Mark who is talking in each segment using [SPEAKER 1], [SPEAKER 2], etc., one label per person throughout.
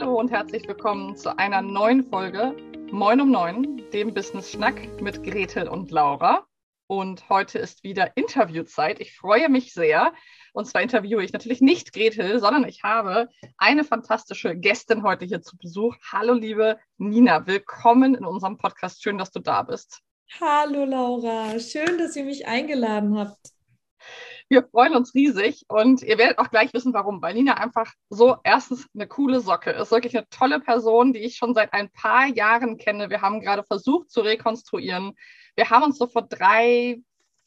[SPEAKER 1] Hallo und herzlich willkommen zu einer neuen Folge Moin um Neun, dem Business Schnack mit Gretel und Laura. Und heute ist wieder Interviewzeit. Ich freue mich sehr. Und zwar interviewe ich natürlich nicht Gretel, sondern ich habe eine fantastische Gästin heute hier zu Besuch. Hallo, liebe Nina. Willkommen in unserem Podcast. Schön, dass du da bist.
[SPEAKER 2] Hallo, Laura. Schön, dass ihr mich eingeladen habt.
[SPEAKER 1] Wir freuen uns riesig und ihr werdet auch gleich wissen, warum. Weil Nina einfach so erstens eine coole Socke ist, wirklich eine tolle Person, die ich schon seit ein paar Jahren kenne. Wir haben gerade versucht zu rekonstruieren. Wir haben uns so vor drei,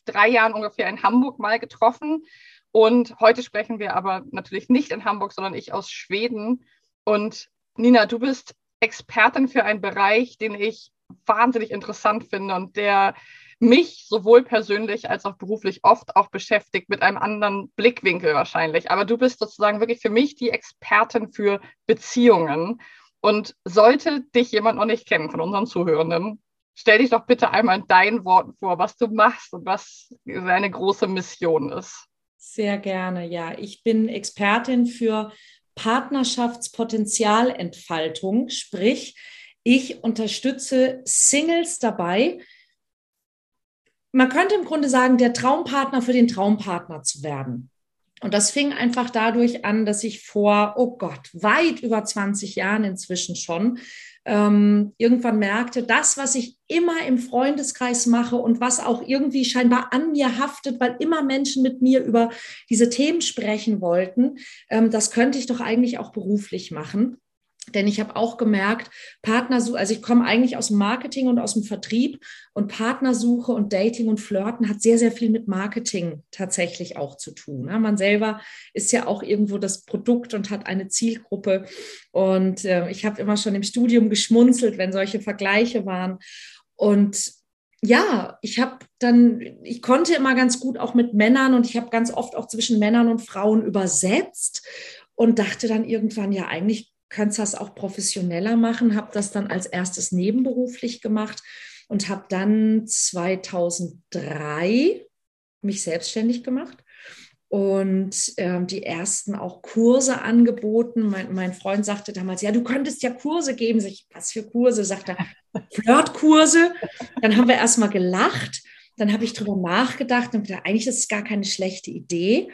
[SPEAKER 1] drei Jahren ungefähr in Hamburg mal getroffen. Und heute sprechen wir aber natürlich nicht in Hamburg, sondern ich aus Schweden. Und Nina, du bist Expertin für einen Bereich, den ich wahnsinnig interessant finde und der mich sowohl persönlich als auch beruflich oft auch beschäftigt, mit einem anderen Blickwinkel wahrscheinlich. Aber du bist sozusagen wirklich für mich die Expertin für Beziehungen. Und sollte dich jemand noch nicht kennen von unseren Zuhörenden, stell dich doch bitte einmal in deinen Worten vor, was du machst und was deine große Mission ist.
[SPEAKER 2] Sehr gerne, ja. Ich bin Expertin für Partnerschaftspotenzialentfaltung, sprich, ich unterstütze Singles dabei, man könnte im Grunde sagen, der Traumpartner für den Traumpartner zu werden. Und das fing einfach dadurch an, dass ich vor, oh Gott, weit über 20 Jahren inzwischen schon ähm, irgendwann merkte, das, was ich immer im Freundeskreis mache und was auch irgendwie scheinbar an mir haftet, weil immer Menschen mit mir über diese Themen sprechen wollten, ähm, das könnte ich doch eigentlich auch beruflich machen. Denn ich habe auch gemerkt, Partnersuche, also ich komme eigentlich aus dem Marketing und aus dem Vertrieb und Partnersuche und Dating und Flirten hat sehr, sehr viel mit Marketing tatsächlich auch zu tun. Ne? Man selber ist ja auch irgendwo das Produkt und hat eine Zielgruppe. Und äh, ich habe immer schon im Studium geschmunzelt, wenn solche Vergleiche waren. Und ja, ich habe dann, ich konnte immer ganz gut auch mit Männern und ich habe ganz oft auch zwischen Männern und Frauen übersetzt und dachte dann irgendwann, ja, eigentlich kannst das auch professioneller machen, habe das dann als erstes nebenberuflich gemacht und habe dann 2003 mich selbstständig gemacht und äh, die ersten auch Kurse angeboten. Mein, mein, Freund sagte damals, ja, du könntest ja Kurse geben. Sag ich, was für Kurse? Sagt er, Flirtkurse. Dann haben wir erstmal gelacht. Dann habe ich drüber nachgedacht und gedacht, eigentlich ist es gar keine schlechte Idee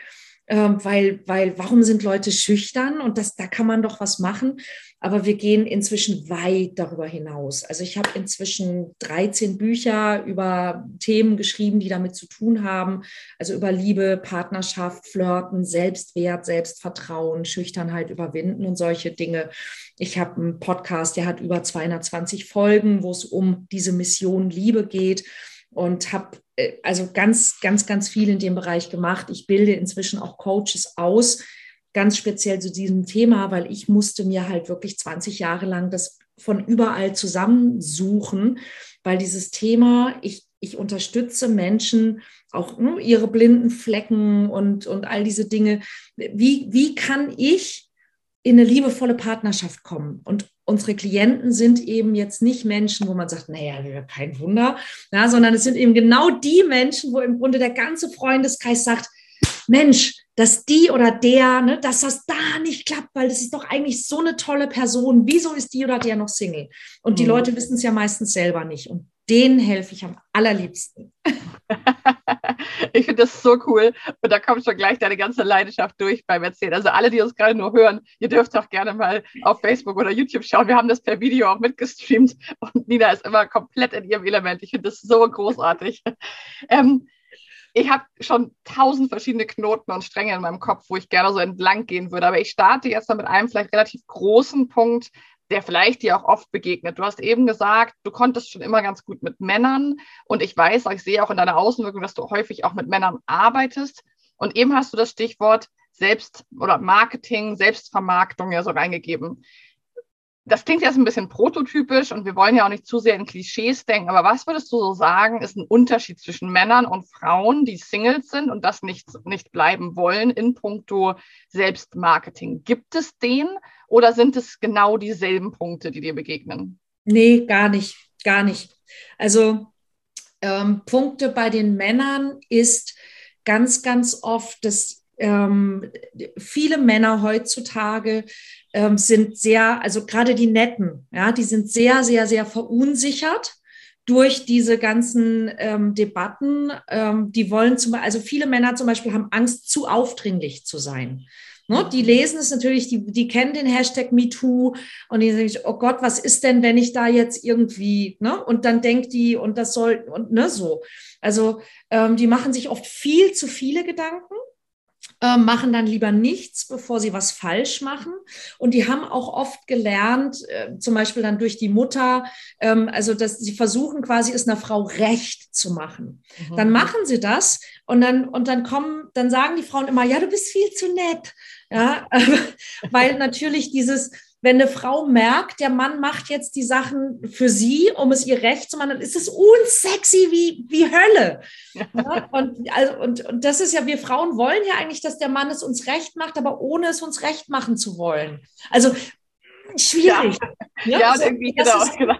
[SPEAKER 2] ähm, weil, weil warum sind Leute schüchtern und das, da kann man doch was machen. Aber wir gehen inzwischen weit darüber hinaus. Also ich habe inzwischen 13 Bücher über Themen geschrieben, die damit zu tun haben. Also über Liebe, Partnerschaft, Flirten, Selbstwert, Selbstvertrauen, Schüchternheit überwinden und solche Dinge. Ich habe einen Podcast, der hat über 220 Folgen, wo es um diese Mission Liebe geht und habe äh, also ganz, ganz, ganz viel in dem Bereich gemacht. Ich bilde inzwischen auch Coaches aus, ganz speziell zu diesem Thema, weil ich musste mir halt wirklich 20 Jahre lang das von überall zusammensuchen, weil dieses Thema, ich, ich unterstütze Menschen, auch ne, ihre blinden Flecken und, und all diese Dinge. Wie, wie kann ich in eine liebevolle Partnerschaft kommen? Und unsere Klienten sind eben jetzt nicht Menschen, wo man sagt, naja, kein Wunder, ja, sondern es sind eben genau die Menschen, wo im Grunde der ganze Freundeskreis sagt, Mensch, dass die oder der, ne, dass das da nicht klappt, weil das ist doch eigentlich so eine tolle Person. Wieso ist die oder der noch Single? Und die mhm. Leute wissen es ja meistens selber nicht. Und denen helfe ich am allerliebsten.
[SPEAKER 1] ich finde das so cool. Und da kommt schon gleich deine ganze Leidenschaft durch beim Erzählen. Also alle, die uns gerade nur hören, ihr dürft auch gerne mal auf Facebook oder YouTube schauen. Wir haben das per Video auch mitgestreamt und Nina ist immer komplett in ihrem Element. Ich finde das so großartig. Ähm, ich habe schon tausend verschiedene Knoten und Stränge in meinem Kopf, wo ich gerne so entlang gehen würde. Aber ich starte jetzt mal mit einem vielleicht relativ großen Punkt, der vielleicht dir auch oft begegnet. Du hast eben gesagt, du konntest schon immer ganz gut mit Männern und ich weiß, ich sehe auch in deiner Außenwirkung, dass du häufig auch mit Männern arbeitest. Und eben hast du das Stichwort Selbst- oder Marketing, Selbstvermarktung ja so reingegeben das klingt jetzt ein bisschen prototypisch und wir wollen ja auch nicht zu sehr in Klischees denken, aber was würdest du so sagen, ist ein Unterschied zwischen Männern und Frauen, die Singles sind und das nicht, nicht bleiben wollen in puncto Selbstmarketing? Gibt es den oder sind es genau dieselben Punkte, die dir begegnen?
[SPEAKER 2] Nee, gar nicht, gar nicht. Also ähm, Punkte bei den Männern ist ganz, ganz oft, dass ähm, viele Männer heutzutage ähm, sind sehr, also gerade die Netten, ja, die sind sehr, sehr, sehr verunsichert durch diese ganzen ähm, Debatten. Ähm, die wollen zum Beispiel, also viele Männer zum Beispiel haben Angst, zu aufdringlich zu sein. Ne? Die lesen es natürlich, die, die kennen den Hashtag MeToo und die sagen, oh Gott, was ist denn, wenn ich da jetzt irgendwie, ne? Und dann denkt die, und das soll, und ne, so. Also ähm, die machen sich oft viel zu viele Gedanken äh, machen dann lieber nichts, bevor sie was falsch machen. Und die haben auch oft gelernt, äh, zum Beispiel dann durch die Mutter, ähm, also dass sie versuchen quasi es einer Frau recht zu machen. Mhm. Dann machen sie das und dann, und dann kommen, dann sagen die Frauen immer, ja, du bist viel zu nett. Ja, weil natürlich dieses, wenn eine Frau merkt, der Mann macht jetzt die Sachen für sie, um es ihr recht zu machen, dann ist es unsexy wie, wie Hölle. Ja, und, also, und, und das ist ja, wir Frauen wollen ja eigentlich, dass der Mann es uns recht macht, aber ohne es uns recht machen zu wollen. Also schwierig.
[SPEAKER 1] Ja, ja, so, irgendwie das, genau, ist, genau.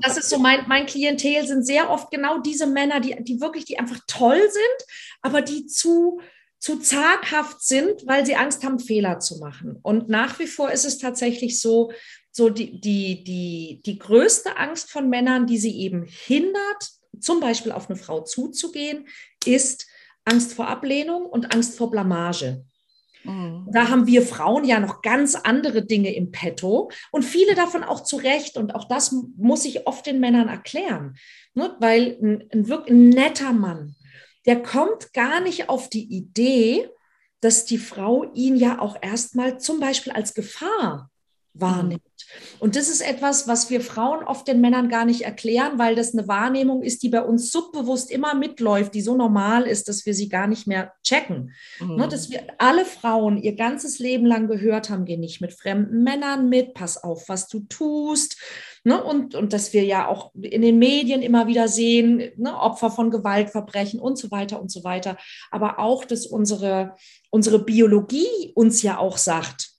[SPEAKER 2] das ist so mein, mein Klientel sind sehr oft genau diese Männer, die, die wirklich, die einfach toll sind, aber die zu, zu zaghaft sind, weil sie Angst haben, Fehler zu machen. Und nach wie vor ist es tatsächlich so, so die, die, die, die größte Angst von Männern, die sie eben hindert, zum Beispiel auf eine Frau zuzugehen, ist Angst vor Ablehnung und Angst vor Blamage. Mhm. Da haben wir Frauen ja noch ganz andere Dinge im Petto und viele davon auch zu Recht. Und auch das muss ich oft den Männern erklären. Ne? Weil ein, ein wirklich netter Mann, der kommt gar nicht auf die Idee, dass die Frau ihn ja auch erstmal zum Beispiel als Gefahr wahrnimmt. Und das ist etwas, was wir Frauen oft den Männern gar nicht erklären, weil das eine Wahrnehmung ist, die bei uns subbewusst immer mitläuft, die so normal ist, dass wir sie gar nicht mehr checken. Mhm. Ne, dass wir alle Frauen ihr ganzes Leben lang gehört haben, geh nicht mit fremden Männern mit, pass auf, was du tust. Ne, und, und dass wir ja auch in den Medien immer wieder sehen, ne, Opfer von Gewaltverbrechen und so weiter und so weiter. Aber auch, dass unsere, unsere Biologie uns ja auch sagt,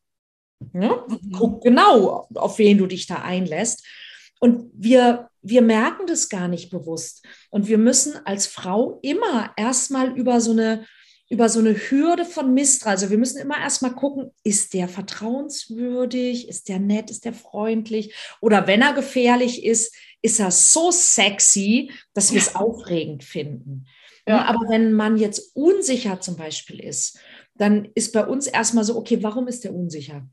[SPEAKER 2] Ne? Mhm. Guck genau, auf wen du dich da einlässt. Und wir, wir merken das gar nicht bewusst. Und wir müssen als Frau immer erstmal über so eine, über so eine Hürde von Misstrauen, also wir müssen immer erstmal gucken, ist der vertrauenswürdig, ist der nett, ist der freundlich oder wenn er gefährlich ist, ist er so sexy, dass wir es aufregend finden. Ja. Aber wenn man jetzt unsicher zum Beispiel ist, dann ist bei uns erstmal so, okay, warum ist der unsicher?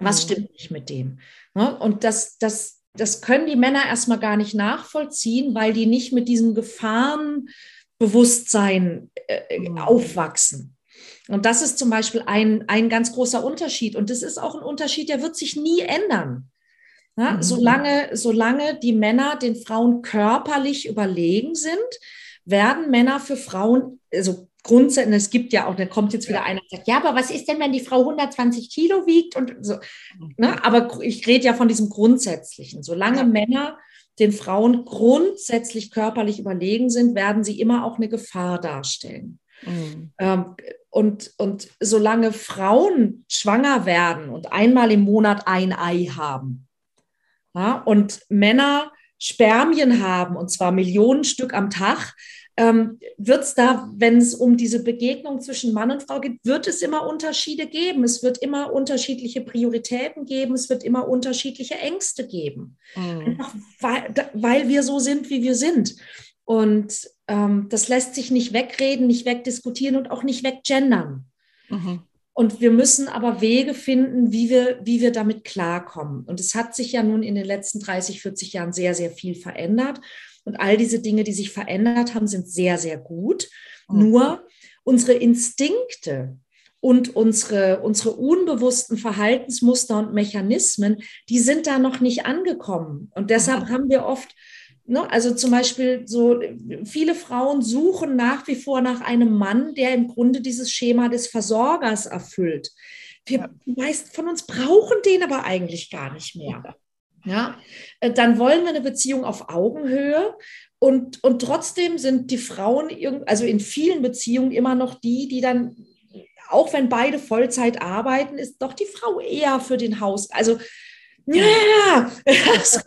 [SPEAKER 2] Was mhm. stimmt nicht mit dem? Ne? Und das, das, das können die Männer erstmal gar nicht nachvollziehen, weil die nicht mit diesem Gefahrenbewusstsein äh, äh, mhm. aufwachsen. Und das ist zum Beispiel ein, ein ganz großer Unterschied. Und das ist auch ein Unterschied, der wird sich nie ändern. Ja, mhm. solange, solange die Männer den Frauen körperlich überlegen sind, werden Männer für Frauen, also grundsätzlich, es gibt ja auch, da kommt jetzt wieder einer und sagt, ja, aber was ist denn, wenn die Frau 120 Kilo wiegt und so. Ne? Aber ich rede ja von diesem Grundsätzlichen. Solange ja. Männer den Frauen grundsätzlich körperlich überlegen sind, werden sie immer auch eine Gefahr darstellen. Mhm. Ähm, und, und solange Frauen schwanger werden und einmal im Monat ein Ei haben ja, und Männer Spermien haben, und zwar Millionen Stück am Tag, ähm, wird es da, wenn es um diese Begegnung zwischen Mann und Frau geht, wird es immer Unterschiede geben. Es wird immer unterschiedliche Prioritäten geben. Es wird immer unterschiedliche Ängste geben. Mhm. Einfach weil, weil wir so sind, wie wir sind. Und ähm, das lässt sich nicht wegreden, nicht wegdiskutieren und auch nicht weggendern. Mhm. Und wir müssen aber Wege finden, wie wir, wie wir damit klarkommen. Und es hat sich ja nun in den letzten 30, 40 Jahren sehr, sehr viel verändert. Und all diese Dinge, die sich verändert haben, sind sehr, sehr gut. Mhm. Nur unsere Instinkte und unsere, unsere unbewussten Verhaltensmuster und Mechanismen, die sind da noch nicht angekommen. Und deshalb mhm. haben wir oft Ne? Also zum Beispiel so, viele Frauen suchen nach wie vor nach einem Mann, der im Grunde dieses Schema des Versorgers erfüllt. Wir, ja. Die meisten von uns brauchen den aber eigentlich gar nicht mehr. Ja, äh, dann wollen wir eine Beziehung auf Augenhöhe und, und trotzdem sind die Frauen, also in vielen Beziehungen immer noch die, die dann, auch wenn beide Vollzeit arbeiten, ist doch die Frau eher für den Haus. Also Ja, also,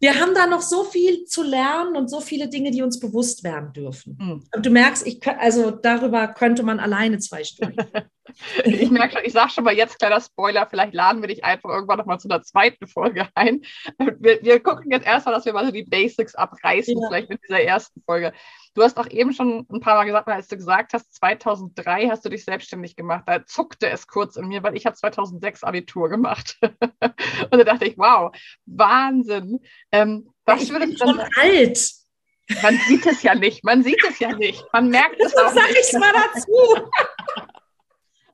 [SPEAKER 2] wir haben da noch so viel zu lernen und so viele Dinge, die uns bewusst werden dürfen. Mhm. Und du merkst, ich, also darüber könnte man alleine zwei Stunden.
[SPEAKER 1] ich merke schon, ich sage schon mal jetzt, kleiner Spoiler, vielleicht laden wir dich einfach irgendwann nochmal zu einer zweiten Folge ein. Wir, wir gucken jetzt erstmal, dass wir mal so die Basics abreißen, ja. vielleicht mit dieser ersten Folge. Du hast auch eben schon ein paar Mal gesagt, als du gesagt hast, 2003 hast du dich selbstständig gemacht. Da zuckte es kurz in mir, weil ich habe 2006 Abitur gemacht. Und da dachte ich, wow, Wahnsinn.
[SPEAKER 2] Ähm, was ich bin schon alt.
[SPEAKER 1] Man sieht es ja nicht. Man sieht es ja nicht. Man merkt es auch
[SPEAKER 2] sag nicht. sag ich mal dazu.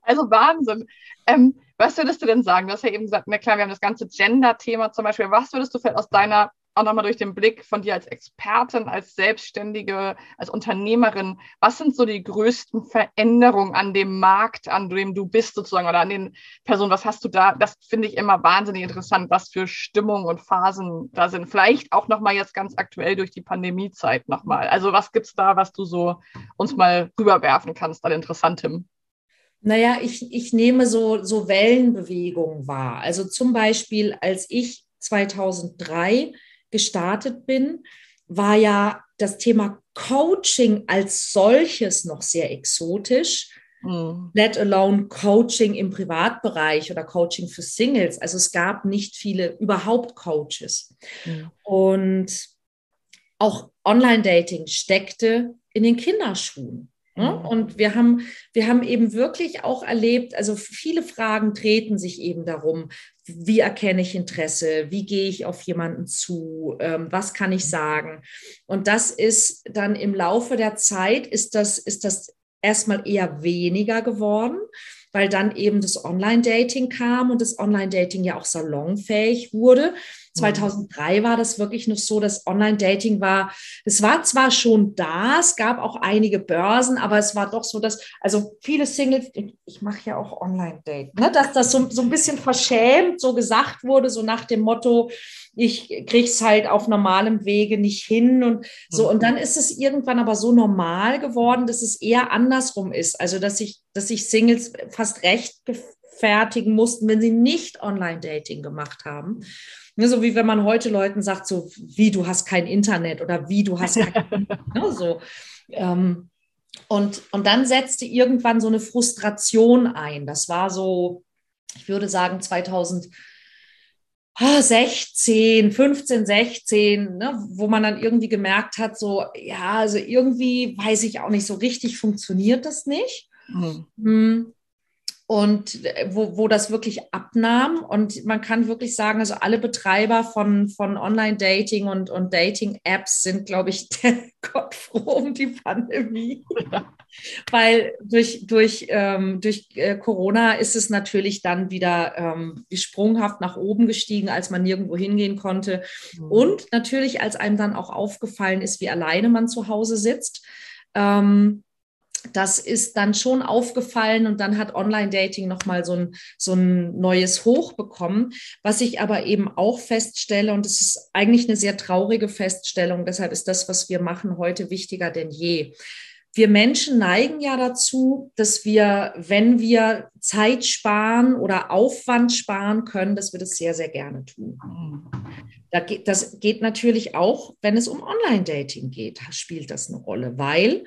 [SPEAKER 1] Also Wahnsinn. Ähm, was würdest du denn sagen? Du hast ja eben gesagt, na klar, wir haben das ganze Gender-Thema zum Beispiel. Was würdest du vielleicht aus deiner auch nochmal durch den Blick von dir als Expertin, als Selbstständige, als Unternehmerin, was sind so die größten Veränderungen an dem Markt, an dem du bist sozusagen oder an den Personen? Was hast du da? Das finde ich immer wahnsinnig interessant, was für Stimmungen und Phasen da sind. Vielleicht auch nochmal jetzt ganz aktuell durch die Pandemiezeit nochmal. Also was gibt es da, was du so uns mal rüberwerfen kannst an Interessantem?
[SPEAKER 2] Naja, ich, ich nehme so, so Wellenbewegungen wahr. Also zum Beispiel, als ich 2003 gestartet bin, war ja das Thema Coaching als solches noch sehr exotisch. Mhm. Let alone Coaching im Privatbereich oder Coaching für Singles. Also es gab nicht viele überhaupt Coaches. Mhm. Und auch Online-Dating steckte in den Kinderschuhen. Ne? Mhm. Und wir haben, wir haben eben wirklich auch erlebt, also viele Fragen treten sich eben darum, wie erkenne ich Interesse, wie gehe ich auf jemanden zu, ähm, was kann ich sagen. Und das ist dann im Laufe der Zeit, ist das, ist das erstmal eher weniger geworden weil dann eben das Online-Dating kam und das Online-Dating ja auch salonfähig wurde. 2003 war das wirklich noch so, dass Online-Dating war, es war zwar schon da, es gab auch einige Börsen, aber es war doch so, dass, also viele Singles, ich mache ja auch Online-Date, ne, dass das so, so ein bisschen verschämt so gesagt wurde, so nach dem Motto, ich kriege es halt auf normalem Wege nicht hin und so. Und dann ist es irgendwann aber so normal geworden, dass es eher andersrum ist. Also, dass ich, dass sich Singles fast recht fertigen mussten, wenn sie nicht Online-Dating gemacht haben. Ne, so wie wenn man heute Leuten sagt, so wie du hast kein Internet oder wie du hast kein ne, so. Ähm, und, und dann setzte irgendwann so eine Frustration ein. Das war so, ich würde sagen, 2016, 15, 16, ne, wo man dann irgendwie gemerkt hat, so, ja, also irgendwie weiß ich auch nicht, so richtig funktioniert das nicht. Mhm. Und äh, wo, wo das wirklich abnahm. Und man kann wirklich sagen, also alle Betreiber von, von Online-Dating und, und Dating-Apps sind, glaube ich, der Gott froh um die Pandemie. Weil durch, durch, ähm, durch äh, Corona ist es natürlich dann wieder ähm, sprunghaft nach oben gestiegen, als man nirgendwo hingehen konnte. Mhm. Und natürlich, als einem dann auch aufgefallen ist, wie alleine man zu Hause sitzt. Ähm, das ist dann schon aufgefallen und dann hat Online-Dating nochmal so ein, so ein neues Hoch bekommen. Was ich aber eben auch feststelle, und es ist eigentlich eine sehr traurige Feststellung, deshalb ist das, was wir machen, heute wichtiger denn je. Wir Menschen neigen ja dazu, dass wir, wenn wir Zeit sparen oder Aufwand sparen können, dass wir das sehr, sehr gerne tun. Das geht natürlich auch, wenn es um Online-Dating geht, spielt das eine Rolle, weil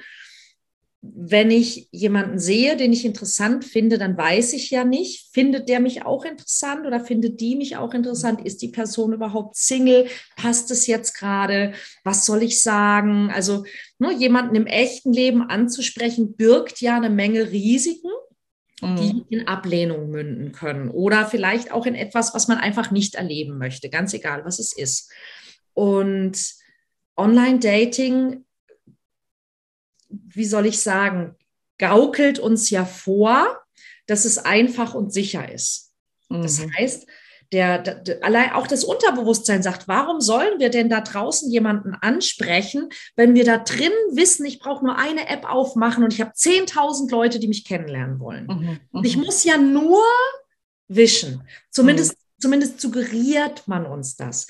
[SPEAKER 2] wenn ich jemanden sehe, den ich interessant finde, dann weiß ich ja nicht, findet der mich auch interessant oder findet die mich auch interessant? Ist die Person überhaupt Single? Passt es jetzt gerade? Was soll ich sagen? Also ne, jemanden im echten Leben anzusprechen, birgt ja eine Menge Risiken die mhm. in Ablehnung münden können oder vielleicht auch in etwas, was man einfach nicht erleben möchte, ganz egal, was es ist. Und Online-Dating wie soll ich sagen, gaukelt uns ja vor, dass es einfach und sicher ist. Mhm. Das heißt, der, der, allein auch das Unterbewusstsein sagt, warum sollen wir denn da draußen jemanden ansprechen, wenn wir da drin wissen, ich brauche nur eine App aufmachen und ich habe 10.000 Leute, die mich kennenlernen wollen. Mhm. Und ich mhm. muss ja nur wischen. Zumindest mhm. Zumindest suggeriert man uns das.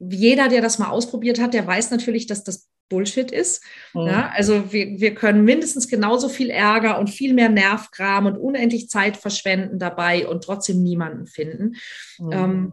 [SPEAKER 2] Jeder, der das mal ausprobiert hat, der weiß natürlich, dass das Bullshit ist. Mhm. Ja, also wir, wir können mindestens genauso viel Ärger und viel mehr Nervkram und unendlich Zeit verschwenden dabei und trotzdem niemanden finden. Mhm. Ähm,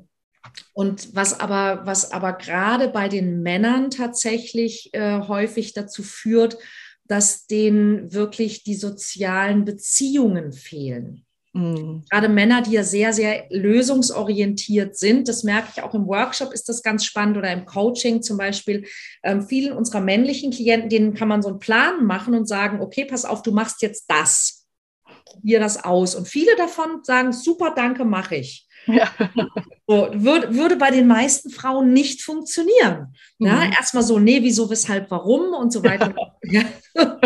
[SPEAKER 2] Und was aber, was aber gerade bei den Männern tatsächlich äh, häufig dazu führt, dass denen wirklich die sozialen Beziehungen fehlen. Mhm. Gerade Männer, die ja sehr, sehr lösungsorientiert sind, das merke ich auch im Workshop, ist das ganz spannend oder im Coaching zum Beispiel. Ähm, vielen unserer männlichen Klienten, denen kann man so einen Plan machen und sagen, okay, pass auf, du machst jetzt das. Probier das aus. Und viele davon sagen, super, danke, mache ich. Ja. So, würde, würde bei den meisten Frauen nicht funktionieren. Ja, mhm. erstmal so, nee, wieso, weshalb, warum und so weiter. Ja.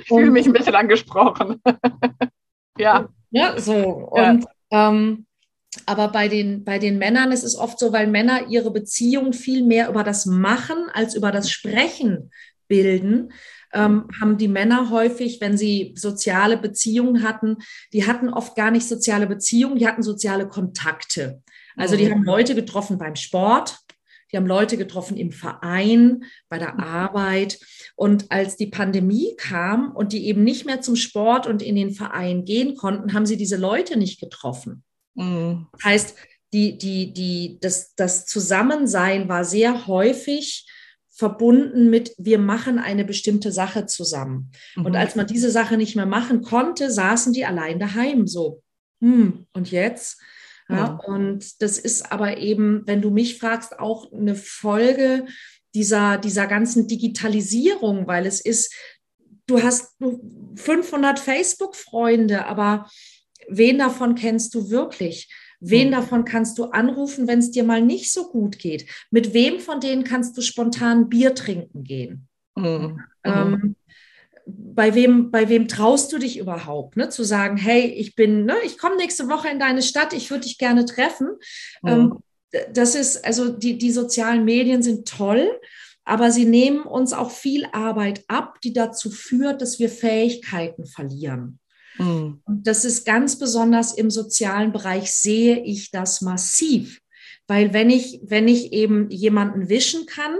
[SPEAKER 1] ich fühle mich ein bisschen angesprochen.
[SPEAKER 2] ja. Ja, so. Und ähm, aber bei den, bei den Männern ist es oft so, weil Männer ihre Beziehung viel mehr über das Machen als über das Sprechen bilden, ähm, haben die Männer häufig, wenn sie soziale Beziehungen hatten, die hatten oft gar nicht soziale Beziehungen, die hatten soziale Kontakte. Also die mhm. haben Leute getroffen beim Sport, die haben Leute getroffen im Verein, bei der mhm. Arbeit. Und als die Pandemie kam und die eben nicht mehr zum Sport und in den Verein gehen konnten, haben sie diese Leute nicht getroffen. Mhm. Das heißt, die, die, die, das, das Zusammensein war sehr häufig verbunden mit, wir machen eine bestimmte Sache zusammen. Mhm. Und als man diese Sache nicht mehr machen konnte, saßen die allein daheim so. Hm, und jetzt? Ja, ja. Und das ist aber eben, wenn du mich fragst, auch eine Folge dieser, dieser ganzen Digitalisierung, weil es ist, du hast 500 Facebook-Freunde, aber wen davon kennst du wirklich? Wen mhm. davon kannst du anrufen, wenn es dir mal nicht so gut geht? Mit wem von denen kannst du spontan Bier trinken gehen? Mhm. Ähm, bei wem, bei wem traust du dich überhaupt, ne? zu sagen, hey, ich bin, ne, ich komme nächste Woche in deine Stadt, ich würde dich gerne treffen. Mhm. Ähm, das ist, also die, die sozialen Medien sind toll, aber sie nehmen uns auch viel Arbeit ab, die dazu führt, dass wir Fähigkeiten verlieren. Mhm. Und das ist ganz besonders im sozialen Bereich sehe ich das massiv. Weil wenn ich, wenn ich eben jemanden wischen kann,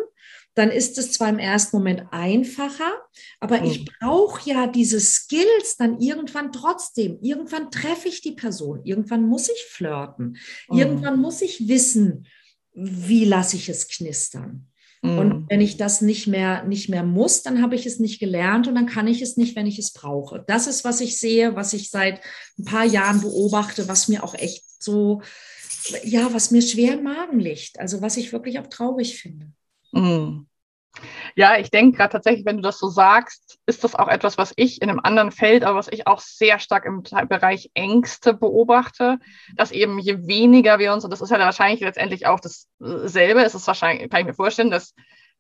[SPEAKER 2] dann ist es zwar im ersten Moment einfacher, aber ich brauche ja diese Skills dann irgendwann trotzdem. Irgendwann treffe ich die Person, irgendwann muss ich flirten, mhm. irgendwann muss ich wissen, wie lasse ich es knistern. Und mhm. wenn ich das nicht mehr, nicht mehr muss, dann habe ich es nicht gelernt und dann kann ich es nicht, wenn ich es brauche. Das ist, was ich sehe, was ich seit ein paar Jahren beobachte, was mir auch echt so, ja, was mir schwer im Magen liegt. Also was ich wirklich auch traurig finde. Mhm.
[SPEAKER 1] Ja, ich denke gerade tatsächlich, wenn du das so sagst, ist das auch etwas, was ich in einem anderen Feld, aber was ich auch sehr stark im Bereich Ängste beobachte, dass eben je weniger wir uns, und das ist ja wahrscheinlich letztendlich auch dasselbe, ist es wahrscheinlich, kann ich mir vorstellen, dass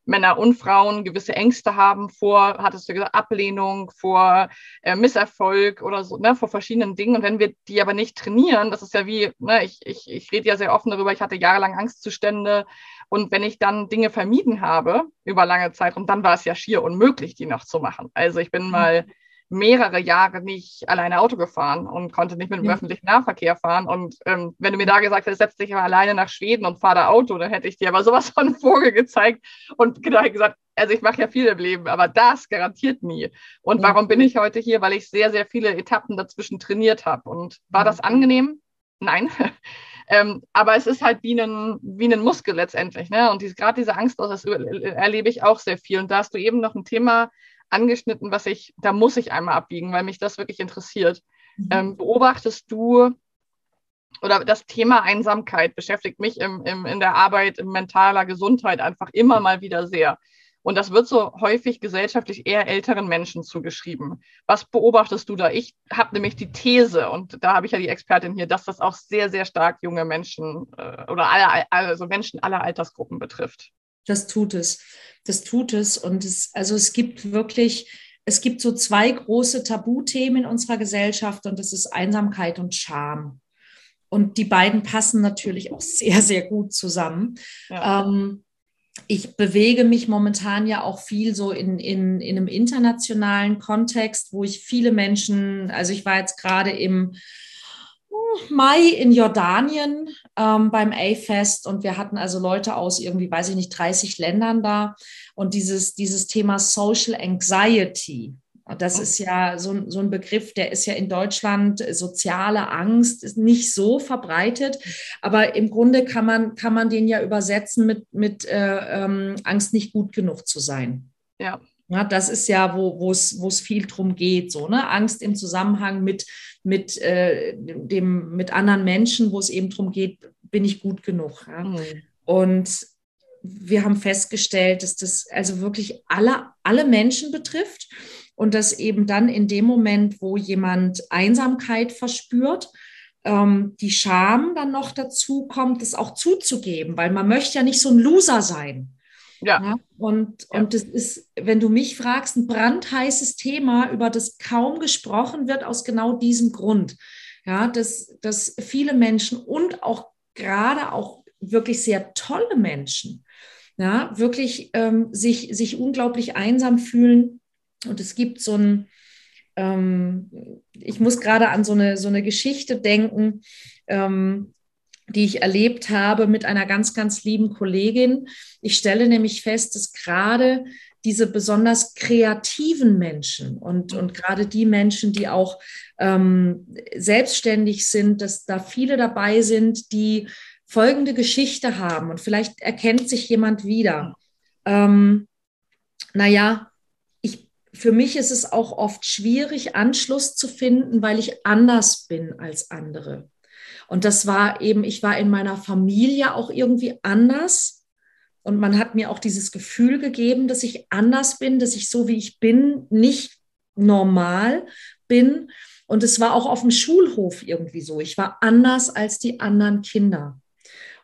[SPEAKER 1] Männer und Frauen gewisse Ängste haben vor, hattest du gesagt, Ablehnung, vor äh, Misserfolg oder so, ne, vor verschiedenen Dingen. Und wenn wir die aber nicht trainieren, das ist ja wie, ne, ich, ich, ich rede ja sehr offen darüber, ich hatte jahrelang Angstzustände. Und wenn ich dann Dinge vermieden habe über lange Zeit, und dann war es ja schier unmöglich, die noch zu machen. Also ich bin mhm. mal mehrere Jahre nicht alleine Auto gefahren und konnte nicht mit dem ja. öffentlichen Nahverkehr fahren. Und ähm, wenn du mir da gesagt hättest, setz dich mal alleine nach Schweden und fahr da Auto, dann hätte ich dir aber sowas von Vogel gezeigt und genau gesagt, also ich mache ja viel im Leben, aber das garantiert nie. Und ja. warum bin ich heute hier? Weil ich sehr, sehr viele Etappen dazwischen trainiert habe. Und war das angenehm? Nein. ähm, aber es ist halt wie ein, wie ein Muskel letztendlich. Ne? Und gerade diese Angst, das erlebe ich auch sehr viel. Und da hast du eben noch ein Thema angeschnitten, was ich, da muss ich einmal abbiegen, weil mich das wirklich interessiert. Mhm. Ähm, beobachtest du oder das Thema Einsamkeit beschäftigt mich im, im, in der Arbeit, in mentaler Gesundheit einfach immer mal wieder sehr. Und das wird so häufig gesellschaftlich eher älteren Menschen zugeschrieben. Was beobachtest du da? Ich habe nämlich die These, und da habe ich ja die Expertin hier, dass das auch sehr, sehr stark junge Menschen äh, oder alle, also Menschen aller Altersgruppen betrifft.
[SPEAKER 2] Das tut es. Das tut es. Und es, also es gibt wirklich, es gibt so zwei große Tabuthemen in unserer Gesellschaft und das ist Einsamkeit und Scham. Und die beiden passen natürlich auch sehr, sehr gut zusammen. Ja. Ähm, ich bewege mich momentan ja auch viel so in, in, in einem internationalen Kontext, wo ich viele Menschen, also ich war jetzt gerade im Mai in Jordanien ähm, beim A-Fest und wir hatten also Leute aus irgendwie, weiß ich nicht, 30 Ländern da. Und dieses, dieses Thema Social Anxiety, Das ist ja so, so ein Begriff, der ist ja in Deutschland, soziale Angst ist nicht so verbreitet, aber im Grunde kann man, kann man den ja übersetzen mit, mit äh, ähm, Angst, nicht gut genug zu sein.
[SPEAKER 1] Ja.
[SPEAKER 2] Ja, das ist ja, wo es viel drum geht, so, ne? Angst im Zusammenhang mit, mit, äh, dem, mit anderen Menschen, wo es eben darum geht, bin ich gut genug. Ja? Mhm. Und wir haben festgestellt, dass das also wirklich alle, alle Menschen betrifft und dass eben dann in dem Moment, wo jemand Einsamkeit verspürt, ähm, die Scham dann noch dazu kommt, das auch zuzugeben, weil man möchte ja nicht so ein Loser sein. Ja. ja. Und, ja. und das ist, wenn du mich fragst, ein brandheißes Thema, über das kaum gesprochen wird, aus genau diesem Grund. Ja, dass, dass viele Menschen und auch gerade auch wirklich sehr tolle Menschen, ja, wirklich ähm, sich, sich unglaublich einsam fühlen. Und es gibt so ein, ähm, ich muss gerade an so eine, so eine Geschichte denken, ähm, die ich erlebt habe mit einer ganz, ganz lieben Kollegin. Ich stelle nämlich fest, dass gerade diese besonders kreativen Menschen und, und gerade die Menschen, die auch ähm, selbstständig sind, dass da viele dabei sind, die folgende Geschichte haben und vielleicht erkennt sich jemand wieder. Ähm, naja, für mich ist es auch oft schwierig, Anschluss zu finden, weil ich anders bin als andere. Und das war eben, ich war in meiner Familie auch irgendwie anders. Und man hat mir auch dieses Gefühl gegeben, dass ich anders bin, dass ich so wie ich bin, nicht normal bin. Und es war auch auf dem Schulhof irgendwie so. Ich war anders als die anderen Kinder.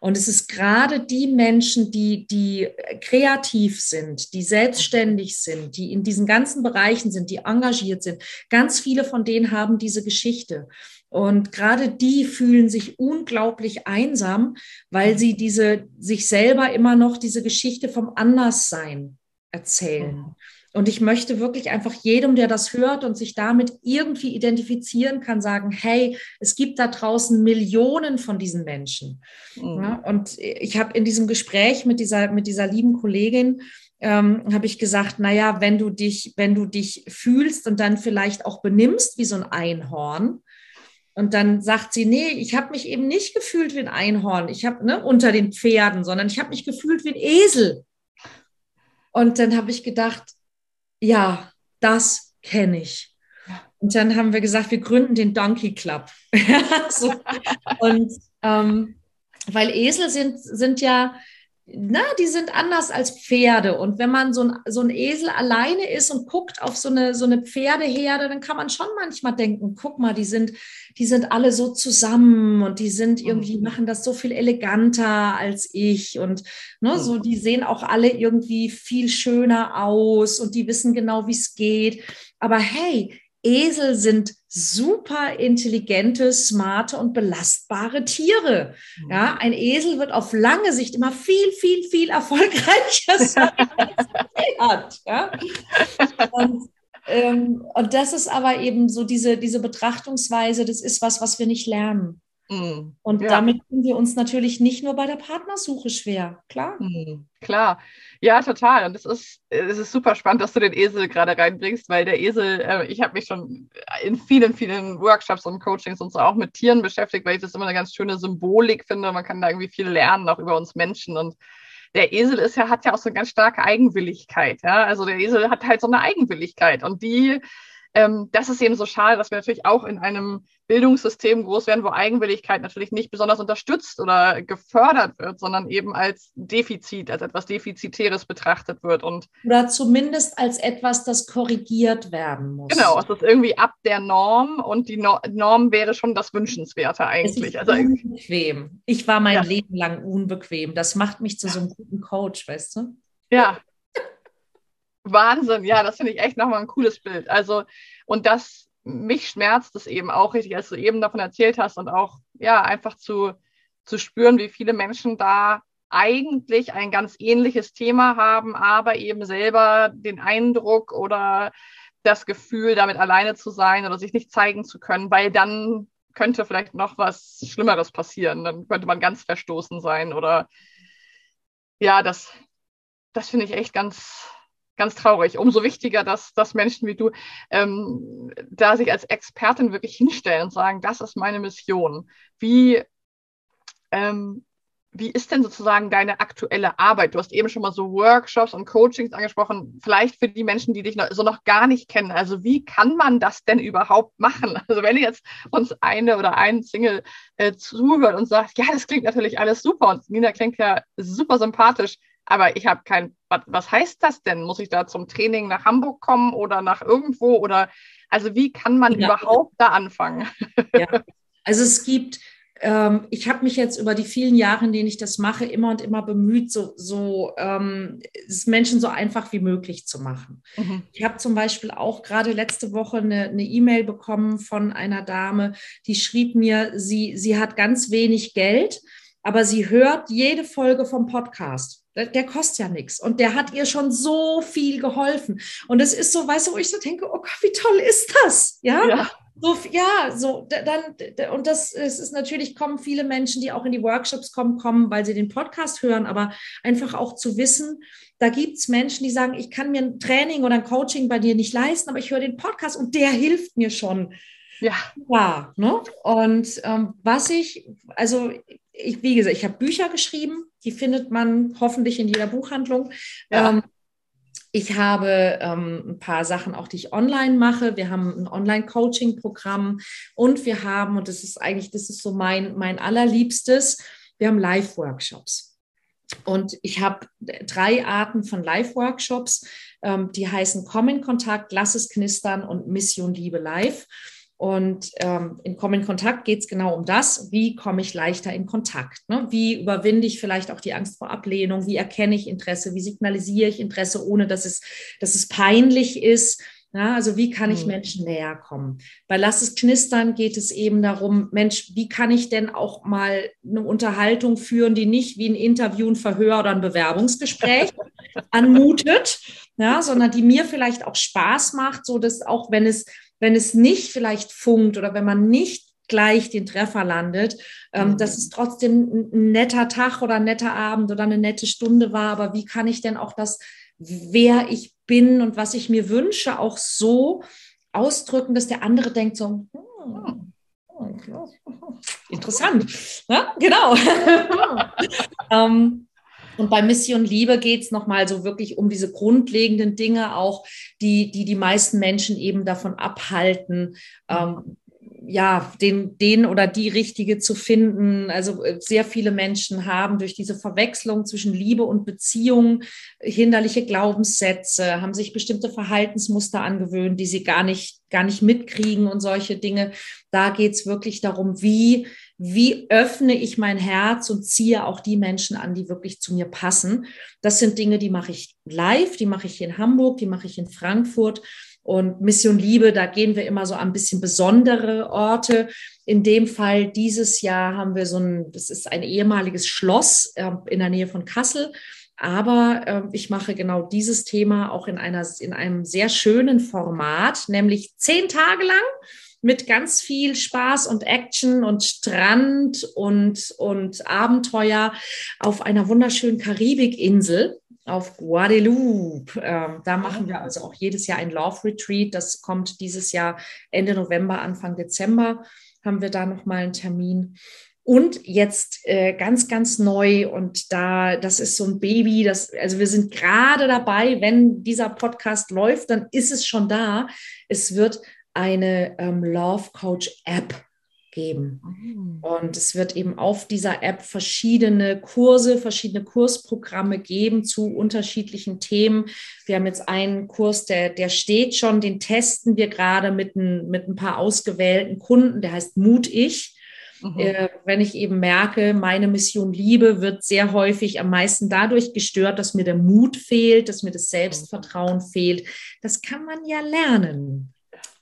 [SPEAKER 2] Und es ist gerade die Menschen, die, die kreativ sind, die selbstständig sind, die in diesen ganzen Bereichen sind, die engagiert sind. Ganz viele von denen haben diese Geschichte. Und gerade die fühlen sich unglaublich einsam, weil sie diese, sich selber immer noch diese Geschichte vom Anderssein erzählen. Und ich möchte wirklich einfach jedem, der das hört und sich damit irgendwie identifizieren kann, sagen, hey, es gibt da draußen Millionen von diesen Menschen. Mhm. Ja, und ich habe in diesem Gespräch mit dieser, mit dieser lieben Kollegin, ähm, habe ich gesagt, naja, wenn du dich, wenn du dich fühlst und dann vielleicht auch benimmst wie so ein Einhorn, und dann sagt sie, nee, ich habe mich eben nicht gefühlt wie ein Einhorn, ich habe ne, unter den Pferden, sondern ich habe mich gefühlt wie ein Esel. Und dann habe ich gedacht, ja, das kenne ich. Und dann haben wir gesagt, wir gründen den Donkey Club. so. Und ähm, weil Esel sind, sind ja, na, die sind anders als Pferde. Und wenn man so ein, so ein Esel alleine ist und guckt auf so eine, so eine Pferdeherde, dann kann man schon manchmal denken, guck mal, die sind, die sind alle so zusammen und die sind irgendwie, mhm. machen das so viel eleganter als ich. Und ne, so, mhm. die sehen auch alle irgendwie viel schöner aus und die wissen genau, wie es geht. Aber hey, Esel sind super intelligente, smarte und belastbare Tiere. Mhm. Ja, ein Esel wird auf lange Sicht immer viel, viel, viel erfolgreicher sein als hat. Ja? Und, ähm, und das ist aber eben so diese, diese Betrachtungsweise, das ist was, was wir nicht lernen. Mhm. Und ja. damit tun wir uns natürlich nicht nur bei der Partnersuche schwer, klar.
[SPEAKER 1] Mhm. Klar, ja, total. Und es ist, es ist super spannend, dass du den Esel gerade reinbringst, weil der Esel, äh, ich habe mich schon in vielen, vielen Workshops und Coachings und so auch mit Tieren beschäftigt, weil ich das immer eine ganz schöne Symbolik finde. Man kann da irgendwie viel lernen, auch über uns Menschen. Und der Esel ist ja, hat ja auch so eine ganz starke Eigenwilligkeit. Ja? Also der Esel hat halt so eine Eigenwilligkeit und die ähm, das ist eben so schade, dass wir natürlich auch in einem Bildungssystem groß werden, wo Eigenwilligkeit natürlich nicht besonders unterstützt oder gefördert wird, sondern eben als Defizit, als etwas Defizitäres betrachtet wird. Und
[SPEAKER 2] oder zumindest als etwas, das korrigiert werden muss.
[SPEAKER 1] Genau, es ist irgendwie ab der Norm und die no Norm wäre schon das Wünschenswerte eigentlich.
[SPEAKER 2] Es ist also unbequem. Ich war mein ja. Leben lang unbequem. Das macht mich zu so einem guten Coach, weißt du?
[SPEAKER 1] Ja, Wahnsinn, ja, das finde ich echt nochmal ein cooles Bild. Also, und das, mich schmerzt es eben auch richtig, als du eben davon erzählt hast und auch, ja, einfach zu, zu spüren, wie viele Menschen da eigentlich ein ganz ähnliches Thema haben, aber eben selber den Eindruck oder das Gefühl, damit alleine zu sein oder sich nicht zeigen zu können, weil dann könnte vielleicht noch was Schlimmeres passieren. Dann könnte man ganz verstoßen sein oder ja, das, das finde ich echt ganz, ganz traurig. Umso wichtiger, dass, dass Menschen wie du ähm, da sich als Expertin wirklich hinstellen und sagen, das ist meine Mission. Wie, ähm, wie ist denn sozusagen deine aktuelle Arbeit? Du hast eben schon mal so Workshops und Coachings angesprochen, vielleicht für die Menschen, die dich noch, so noch gar nicht kennen. Also wie kann man das denn überhaupt machen? Also wenn jetzt uns eine oder ein Single äh, zuhört und sagt, ja, das klingt natürlich alles super und Nina klingt ja super sympathisch, aber ich habe kein, was, was heißt das denn? Muss ich da zum Training nach Hamburg kommen oder nach irgendwo oder also wie kann man ja. überhaupt da anfangen?
[SPEAKER 2] Ja. Also es gibt ähm, ich habe mich jetzt über die vielen Jahre, in denen ich das mache, immer und immer bemüht, so, so ähm, es Menschen so einfach wie möglich zu machen. Mhm. Ich habe zum Beispiel auch gerade letzte Woche eine E-Mail e bekommen von einer Dame, die schrieb mir, sie, sie hat ganz wenig Geld, aber sie hört jede Folge vom Podcast. Der, kostet ja nichts. Und der hat ihr schon so viel geholfen. Und es ist so, weißt du, wo ich so denke, oh Gott, wie toll ist das? Ja. ja. So, ja, so, dann, und das es ist natürlich, kommen viele Menschen, die auch in die Workshops kommen, kommen, weil sie den Podcast hören, aber einfach auch zu wissen, da gibt es Menschen, die sagen, ich kann mir ein Training oder ein Coaching bei dir nicht leisten, aber ich höre den Podcast und der hilft mir schon. Ja. Ja, ne? Und ähm, was ich, also ich, wie gesagt, ich habe Bücher geschrieben, die findet man hoffentlich in jeder Buchhandlung. Ja. Ähm, ich habe ähm, ein paar Sachen auch, die ich online mache. Wir haben ein Online-Coaching-Programm und wir haben, und das ist eigentlich, das ist so mein, mein allerliebstes, wir haben Live-Workshops. Und ich habe drei Arten von Live-Workshops, ähm, die heißen Komm in Kontakt, Lass es knistern und Mission Liebe Live. Und ähm, in Komm in Kontakt geht es genau um das, wie komme ich leichter in Kontakt? Ne? Wie überwinde ich vielleicht auch die Angst vor Ablehnung? Wie erkenne ich Interesse? Wie signalisiere ich Interesse, ohne dass es, dass es peinlich ist? Ja, also wie kann ich mhm. Menschen näher kommen? Bei Lass es knistern geht es eben darum, Mensch, wie kann ich denn auch mal eine Unterhaltung führen, die nicht wie ein Interview, ein Verhör oder ein Bewerbungsgespräch anmutet, ja, sondern die mir vielleicht auch Spaß macht, so dass auch wenn es wenn es nicht vielleicht funkt oder wenn man nicht gleich den Treffer landet, ähm, mhm. dass es trotzdem ein netter Tag oder ein netter Abend oder eine nette Stunde war. Aber wie kann ich denn auch das, wer ich bin und was ich mir wünsche, auch so ausdrücken, dass der andere denkt so, hm, interessant. Ja, genau. ähm, und bei Mission Liebe geht es nochmal so wirklich um diese grundlegenden Dinge auch, die, die die meisten Menschen eben davon abhalten, ähm, ja, den, den oder die Richtige zu finden. Also äh, sehr viele Menschen haben durch diese Verwechslung zwischen Liebe und Beziehung hinderliche Glaubenssätze, haben sich bestimmte Verhaltensmuster angewöhnt, die sie gar nicht, gar nicht mitkriegen und solche Dinge. Da geht es wirklich darum, wie wie öffne ich mein Herz und ziehe auch die Menschen an, die wirklich zu mir passen. Das sind Dinge, die mache ich live, die mache ich in Hamburg, die mache ich in Frankfurt. Und Mission Liebe, da gehen wir immer so ein bisschen besondere Orte. In dem Fall dieses Jahr haben wir so ein, das ist ein ehemaliges Schloss äh, in der Nähe von Kassel. Aber äh, ich mache genau dieses Thema auch in, einer, in einem sehr schönen Format, nämlich zehn Tage lang mit ganz viel Spaß und Action und Strand und, und Abenteuer auf einer wunderschönen Karibikinsel auf Guadeloupe. Ähm, da machen wir also auch jedes Jahr ein Love Retreat. Das kommt dieses Jahr Ende November, Anfang Dezember haben wir da nochmal einen Termin. Und jetzt äh, ganz, ganz neu und da, das ist so ein Baby, das, also wir sind gerade dabei, wenn dieser Podcast läuft, dann ist es schon da. Es wird eine ähm, Love Coach App geben. Mhm. Und es wird eben auf dieser App verschiedene Kurse, verschiedene Kursprogramme geben zu unterschiedlichen Themen. Wir haben jetzt einen Kurs, der, der steht schon, den testen wir gerade mit ein, mit ein paar ausgewählten Kunden, der heißt Mut Ich. Mhm. Äh, wenn ich eben merke, meine Mission Liebe wird sehr häufig am meisten dadurch gestört, dass mir der Mut fehlt, dass mir das Selbstvertrauen fehlt. Das kann man ja lernen.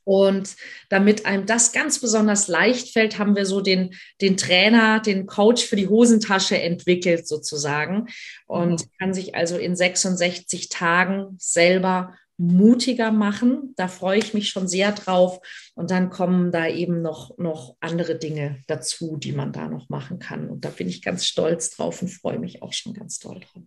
[SPEAKER 2] Und damit einem das ganz besonders leicht fällt, haben wir so den, den Trainer, den Coach für die Hosentasche entwickelt sozusagen und mhm. kann sich also in 66 Tagen selber mutiger machen. Da freue ich mich schon sehr drauf. Und dann kommen da eben noch, noch andere Dinge dazu, die man da noch machen kann. Und da bin ich ganz stolz drauf und freue mich auch schon ganz doll drauf.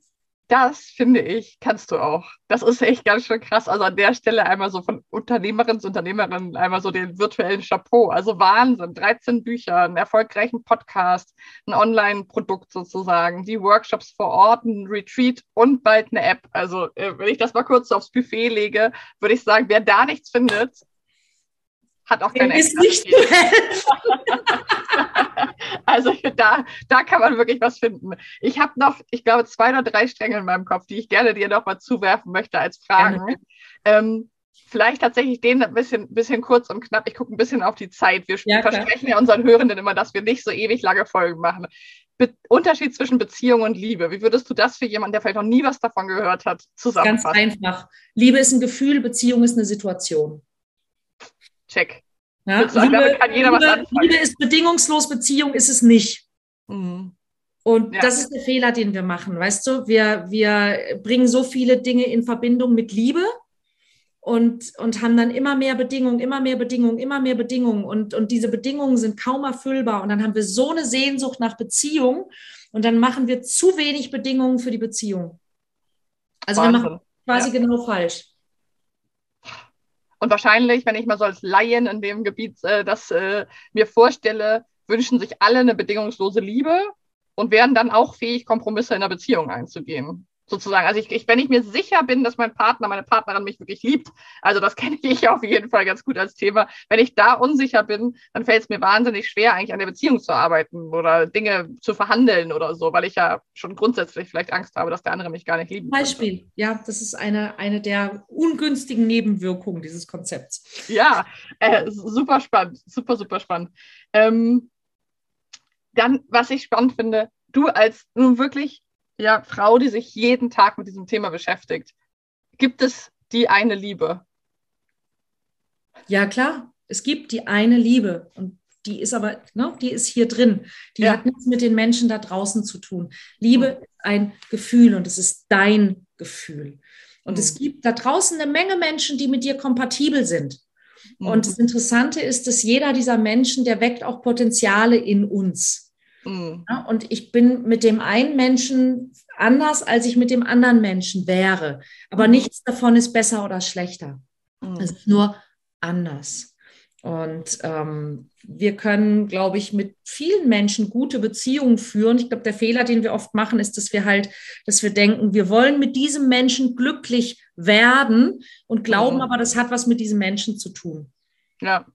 [SPEAKER 1] Das finde ich, kannst du auch. Das ist echt ganz schön krass. Also an der Stelle einmal so von Unternehmerin zu Unternehmerin einmal so den virtuellen Chapeau. Also Wahnsinn. 13 Bücher, einen erfolgreichen Podcast, ein Online-Produkt sozusagen, die Workshops vor Ort, ein Retreat und bald eine App. Also äh, wenn ich das mal kurz aufs Buffet lege, würde ich sagen, wer da nichts findet, hat auch keine
[SPEAKER 2] Ist nicht
[SPEAKER 1] Also da, da kann man wirklich was finden. Ich habe noch, ich glaube, zwei oder drei Stränge in meinem Kopf, die ich gerne dir noch mal zuwerfen möchte als Fragen. Ähm, vielleicht tatsächlich den ein bisschen, bisschen kurz und knapp. Ich gucke ein bisschen auf die Zeit. Wir ja, versprechen ja unseren Hörenden immer, dass wir nicht so ewig lange Folgen machen. Be Unterschied zwischen Beziehung und Liebe. Wie würdest du das für jemanden, der vielleicht noch nie was davon gehört hat, zusammenfassen?
[SPEAKER 2] Ganz einfach. Liebe ist ein Gefühl, Beziehung ist eine Situation.
[SPEAKER 1] Check.
[SPEAKER 2] Ja, Liebe, Liebe, Liebe, ist bedingungslos, Beziehung ist es nicht. Mhm. Und ja. das ist der Fehler, den wir machen. Weißt du, wir, wir bringen so viele Dinge in Verbindung mit Liebe und, und haben dann immer mehr Bedingungen, immer mehr Bedingungen, immer mehr Bedingungen. Und, und diese Bedingungen sind kaum erfüllbar. Und dann haben wir so eine Sehnsucht nach Beziehung und dann machen wir zu wenig Bedingungen für die Beziehung. Also Wahnsinn. wir machen quasi ja. genau falsch.
[SPEAKER 1] Und wahrscheinlich, wenn ich mal so als Laien in dem Gebiet äh, das äh, mir vorstelle, wünschen sich alle eine bedingungslose Liebe und wären dann auch fähig, Kompromisse in der Beziehung einzugehen sozusagen. Also ich, ich, wenn ich mir sicher bin, dass mein Partner, meine Partnerin mich wirklich liebt, also das kenne ich auf jeden Fall ganz gut als Thema. Wenn ich da unsicher bin, dann fällt es mir wahnsinnig schwer, eigentlich an der Beziehung zu arbeiten oder Dinge zu verhandeln oder so, weil ich ja schon grundsätzlich vielleicht Angst habe, dass der andere mich gar nicht liebt.
[SPEAKER 2] Beispiel, könnte. ja, das ist eine, eine der ungünstigen Nebenwirkungen dieses Konzepts.
[SPEAKER 1] Ja, äh, super spannend, super, super spannend. Ähm, dann, was ich spannend finde, du als nun wirklich ja, Frau, die sich jeden Tag mit diesem Thema beschäftigt. Gibt es die eine Liebe?
[SPEAKER 2] Ja, klar. Es gibt die eine Liebe. Und die ist aber, ne, die ist hier drin. Die ja. hat nichts mit den Menschen da draußen zu tun. Liebe mhm. ist ein Gefühl und es ist dein Gefühl. Und mhm. es gibt da draußen eine Menge Menschen, die mit dir kompatibel sind. Mhm. Und das Interessante ist, dass jeder dieser Menschen, der weckt auch Potenziale in uns. Mhm. Ja, und ich bin mit dem einen Menschen anders, als ich mit dem anderen Menschen wäre. Aber mhm. nichts davon ist besser oder schlechter. Mhm. Es ist nur anders. Und ähm, wir können, glaube ich, mit vielen Menschen gute Beziehungen führen. Ich glaube, der Fehler, den wir oft machen, ist, dass wir halt, dass wir denken, wir wollen mit diesem Menschen glücklich werden und glauben mhm. aber, das hat was mit diesem Menschen zu tun.
[SPEAKER 1] Ja.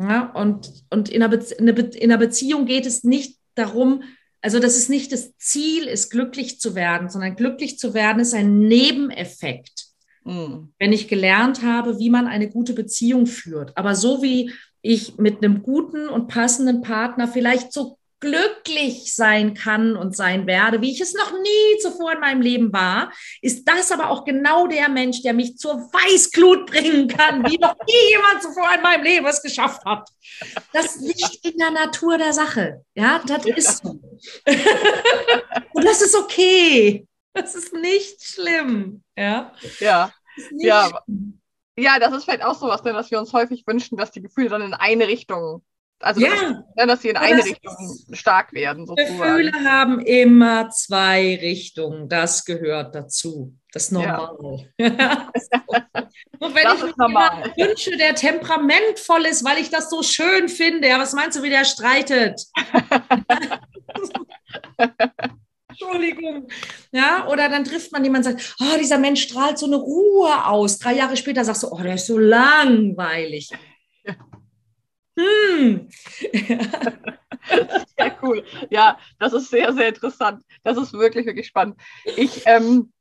[SPEAKER 2] Ja, und, und in, einer in einer Beziehung geht es nicht darum, also dass es nicht das Ziel ist, glücklich zu werden, sondern glücklich zu werden ist ein Nebeneffekt. Mhm. Wenn ich gelernt habe, wie man eine gute Beziehung führt. Aber so wie ich mit einem guten und passenden Partner vielleicht so glücklich sein kann und sein werde, wie ich es noch nie zuvor in meinem Leben war, ist das aber auch genau der Mensch, der mich zur Weißglut bringen kann, wie noch nie jemand zuvor in meinem Leben es geschafft hat. Das liegt in der Natur der Sache. Ja, das ist so. und das ist okay. Das ist nicht schlimm. Ja.
[SPEAKER 1] Ja. Ja. Ja, das ist vielleicht auch so was, denn, dass wir uns häufig wünschen, dass die Gefühle dann in eine Richtung also, ja. dass, ne, dass sie in eine Richtung stark werden.
[SPEAKER 2] Sozusagen. Gefühle haben immer zwei Richtungen. Das gehört dazu. Das ist normal. Ja. Und wenn das ich mir wünsche, der temperamentvoll ist, weil ich das so schön finde, ja, was meinst du, wie der streitet? Entschuldigung. Ja, oder dann trifft man jemanden und sagt, oh, dieser Mensch strahlt so eine Ruhe aus. Drei Jahre später sagst du, oh, der ist so langweilig.
[SPEAKER 1] Hm. sehr cool. Ja, das ist sehr, sehr interessant. Das ist wirklich, wirklich spannend. Ich, ähm,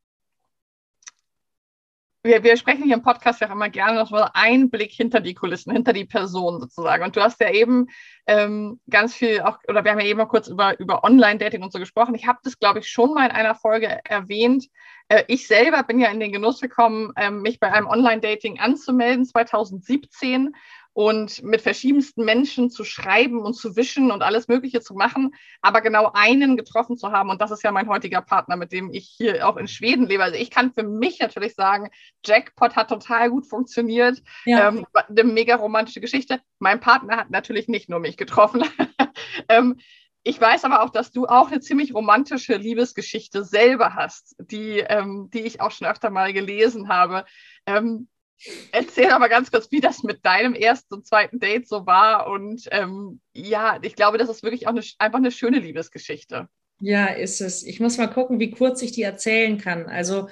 [SPEAKER 1] wir, wir sprechen hier im Podcast ja immer gerne noch mal einen Blick hinter die Kulissen, hinter die Person sozusagen. Und du hast ja eben ähm, ganz viel auch, oder wir haben ja eben mal kurz über, über Online-Dating und so gesprochen. Ich habe das, glaube ich, schon mal in einer Folge erwähnt. Äh, ich selber bin ja in den Genuss gekommen, äh, mich bei einem Online-Dating anzumelden, 2017 und mit verschiedensten Menschen zu schreiben und zu wischen und alles Mögliche zu machen, aber genau einen getroffen zu haben. Und das ist ja mein heutiger Partner, mit dem ich hier auch in Schweden lebe. Also ich kann für mich natürlich sagen, Jackpot hat total gut funktioniert. Ja. Ähm, eine mega romantische Geschichte. Mein Partner hat natürlich nicht nur mich getroffen. ähm, ich weiß aber auch, dass du auch eine ziemlich romantische Liebesgeschichte selber hast, die, ähm, die ich auch schon öfter mal gelesen habe. Ähm, erzähl aber ganz kurz, wie das mit deinem ersten und zweiten Date so war. Und ähm, ja, ich glaube, das ist wirklich auch eine, einfach eine schöne Liebesgeschichte.
[SPEAKER 2] Ja, ist es. Ich muss mal gucken, wie kurz ich die erzählen kann. Also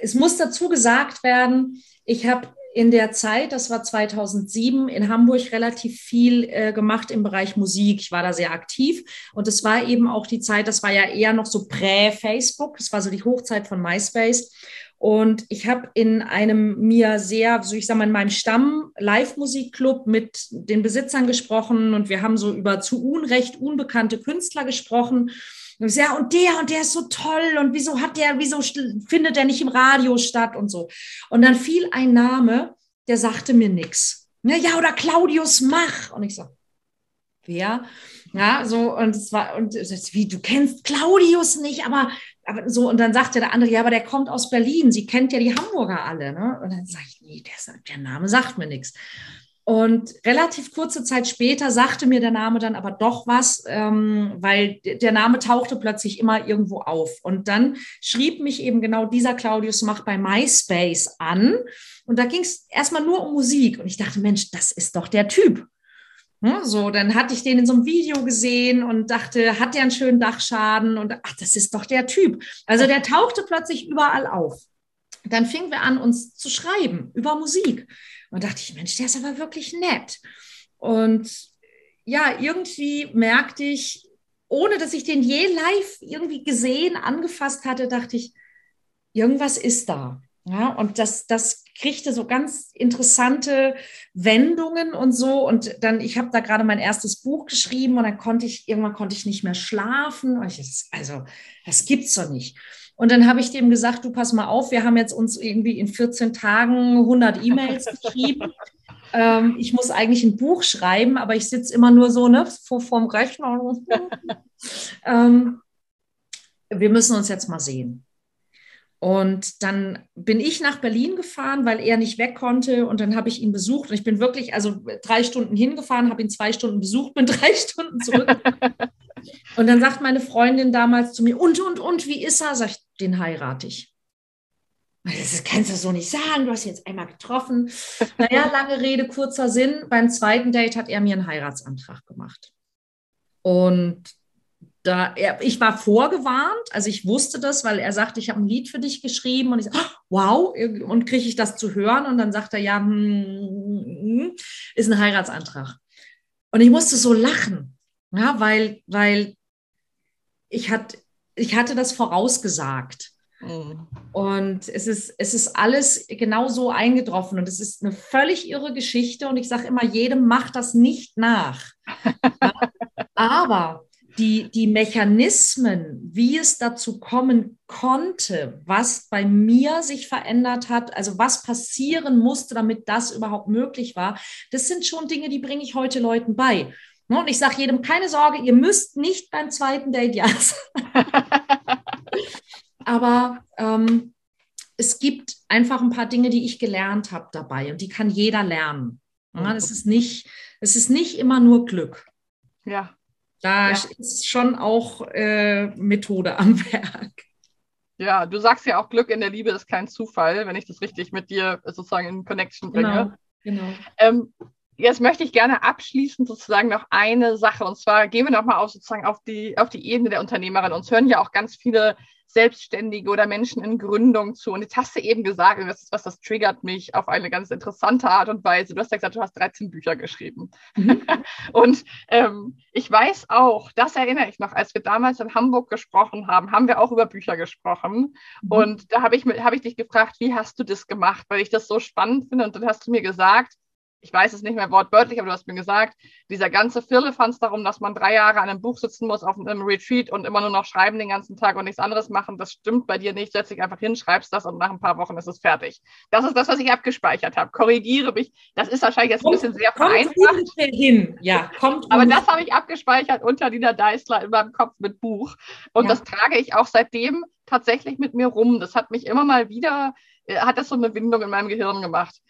[SPEAKER 2] es muss dazu gesagt werden, ich habe in der Zeit, das war 2007, in Hamburg relativ viel äh, gemacht im Bereich Musik. Ich war da sehr aktiv und es war eben auch die Zeit, das war ja eher noch so prä-Facebook, das war so die Hochzeit von MySpace. Und ich habe in einem mir sehr, so ich sage mal, in meinem Stamm Live-Musikclub mit den Besitzern gesprochen und wir haben so über zu Unrecht unbekannte Künstler gesprochen. Und ja, und der und der ist so toll und wieso hat der, wieso findet der nicht im Radio statt und so. Und dann fiel ein Name, der sagte mir nichts. Ja, oder Claudius Mach. Und ich so, wer? Ja, so, und es war, und wie, du kennst Claudius nicht, aber, aber so, und dann sagte der andere, ja, aber der kommt aus Berlin, sie kennt ja die Hamburger alle, ne? Und dann sage ich, nee, der, der Name sagt mir nichts. Und relativ kurze Zeit später sagte mir der Name dann aber doch was, ähm, weil der Name tauchte plötzlich immer irgendwo auf. Und dann schrieb mich eben genau dieser Claudius Mach bei MySpace an. Und da ging es erstmal nur um Musik. Und ich dachte, Mensch, das ist doch der Typ. Ja, so, dann hatte ich den in so einem Video gesehen und dachte, hat der einen schönen Dachschaden? Und ach, das ist doch der Typ. Also der tauchte plötzlich überall auf. Dann fingen wir an, uns zu schreiben über Musik. Und dachte ich, Mensch, der ist aber wirklich nett. Und ja, irgendwie merkte ich, ohne dass ich den je live irgendwie gesehen, angefasst hatte, dachte ich, irgendwas ist da. Ja, und das, das kriegte so ganz interessante Wendungen und so. Und dann, ich habe da gerade mein erstes Buch geschrieben und dann konnte ich, irgendwann konnte ich nicht mehr schlafen. Ich, also, das gibt's doch nicht. Und dann habe ich dem gesagt, du pass mal auf, wir haben jetzt uns irgendwie in 14 Tagen 100 E-Mails geschrieben. ähm, ich muss eigentlich ein Buch schreiben, aber ich sitze immer nur so ne, vor vorm Rechner. ähm, wir müssen uns jetzt mal sehen. Und dann bin ich nach Berlin gefahren, weil er nicht weg konnte. Und dann habe ich ihn besucht. Und ich bin wirklich, also drei Stunden hingefahren, habe ihn zwei Stunden besucht, bin drei Stunden zurück. und dann sagt meine Freundin damals zu mir, und, und, und, wie ist er? Sag ich, den heirate ich. Das kannst du so nicht sagen, du hast jetzt einmal getroffen. Naja, lange Rede, kurzer Sinn. Beim zweiten Date hat er mir einen Heiratsantrag gemacht. Und da, er, ich war vorgewarnt, also ich wusste das, weil er sagte, ich habe ein Lied für dich geschrieben und ich sagte, wow, und kriege ich das zu hören? Und dann sagt er, ja, hm, hm, ist ein Heiratsantrag. Und ich musste so lachen, ja, weil, weil ich, hat, ich hatte das vorausgesagt. Mhm. Und es ist, es ist alles genau so eingetroffen und es ist eine völlig irre Geschichte und ich sage immer, jedem macht das nicht nach. Aber die, die Mechanismen, wie es dazu kommen konnte, was bei mir sich verändert hat, also was passieren musste, damit das überhaupt möglich war, das sind schon Dinge, die bringe ich heute Leuten bei. Ne, und ich sage jedem, keine Sorge, ihr müsst nicht beim zweiten Date ja Aber ähm, es gibt einfach ein paar Dinge, die ich gelernt habe dabei und die kann jeder lernen. Ja, das ist nicht, es ist nicht immer nur Glück.
[SPEAKER 1] Ja,
[SPEAKER 2] da ja. ist schon auch äh, Methode am Werk.
[SPEAKER 1] Ja, du sagst ja auch, Glück in der Liebe ist kein Zufall, wenn ich das richtig mit dir sozusagen in Connection bringe. Genau. genau. Ähm, jetzt möchte ich gerne abschließend sozusagen noch eine Sache und zwar gehen wir nochmal auf sozusagen auf die, auf die Ebene der Unternehmerin. Uns hören ja auch ganz viele Selbstständige oder Menschen in Gründung zu. Und jetzt hast du eben gesagt, und das ist was, das triggert mich auf eine ganz interessante Art und Weise. Du hast ja gesagt, du hast 13 Bücher geschrieben. Mhm. und ähm, ich weiß auch, das erinnere ich noch, als wir damals in Hamburg gesprochen haben, haben wir auch über Bücher gesprochen. Mhm. Und da habe ich, hab ich dich gefragt, wie hast du das gemacht? Weil ich das so spannend finde. Und dann hast du mir gesagt, ich weiß es nicht mehr wortwörtlich, aber du hast mir gesagt, dieser ganze Firlefanz darum, dass man drei Jahre an einem Buch sitzen muss, auf einem Retreat und immer nur noch schreiben den ganzen Tag und nichts anderes machen, das stimmt bei dir nicht. Setz dich einfach hin, schreibst das und nach ein paar Wochen ist es fertig. Das ist das, was ich abgespeichert habe. Korrigiere mich. Das ist wahrscheinlich jetzt ein bisschen sehr vereinfacht.
[SPEAKER 2] hin, ja, kommt.
[SPEAKER 1] Aber das habe ich abgespeichert unter Nina Deißler in meinem Kopf mit Buch. Und ja. das trage ich auch seitdem tatsächlich mit mir rum. Das hat mich immer mal wieder, äh, hat das so eine Windung in meinem Gehirn gemacht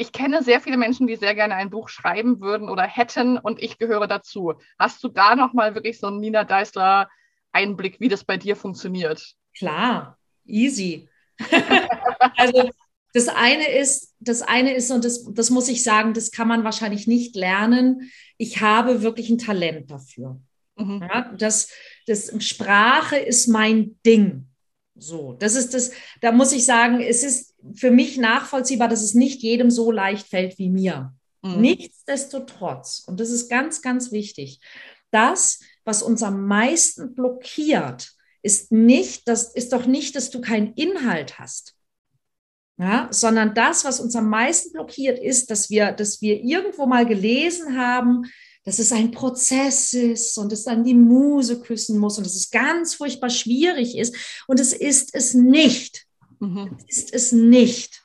[SPEAKER 1] ich kenne sehr viele Menschen, die sehr gerne ein Buch schreiben würden oder hätten und ich gehöre dazu. Hast du da nochmal wirklich so einen Nina Deißler Einblick, wie das bei dir funktioniert?
[SPEAKER 2] Klar, easy. also das eine ist, das eine ist, und das, das muss ich sagen, das kann man wahrscheinlich nicht lernen. Ich habe wirklich ein Talent dafür. Mhm. Ja, das, das Sprache ist mein Ding. So, das ist das, da muss ich sagen, es ist für mich nachvollziehbar, dass es nicht jedem so leicht fällt wie mir. Mhm. Nichtsdestotrotz, und das ist ganz, ganz wichtig, das, was uns am meisten blockiert, ist nicht, das ist doch nicht, dass du keinen Inhalt hast. Ja, sondern das, was uns am meisten blockiert, ist, dass wir, dass wir irgendwo mal gelesen haben, dass es ein Prozess ist und es dann die Muse küssen muss und dass es ganz furchtbar schwierig ist. Und es ist es nicht. Mhm. Ist es nicht.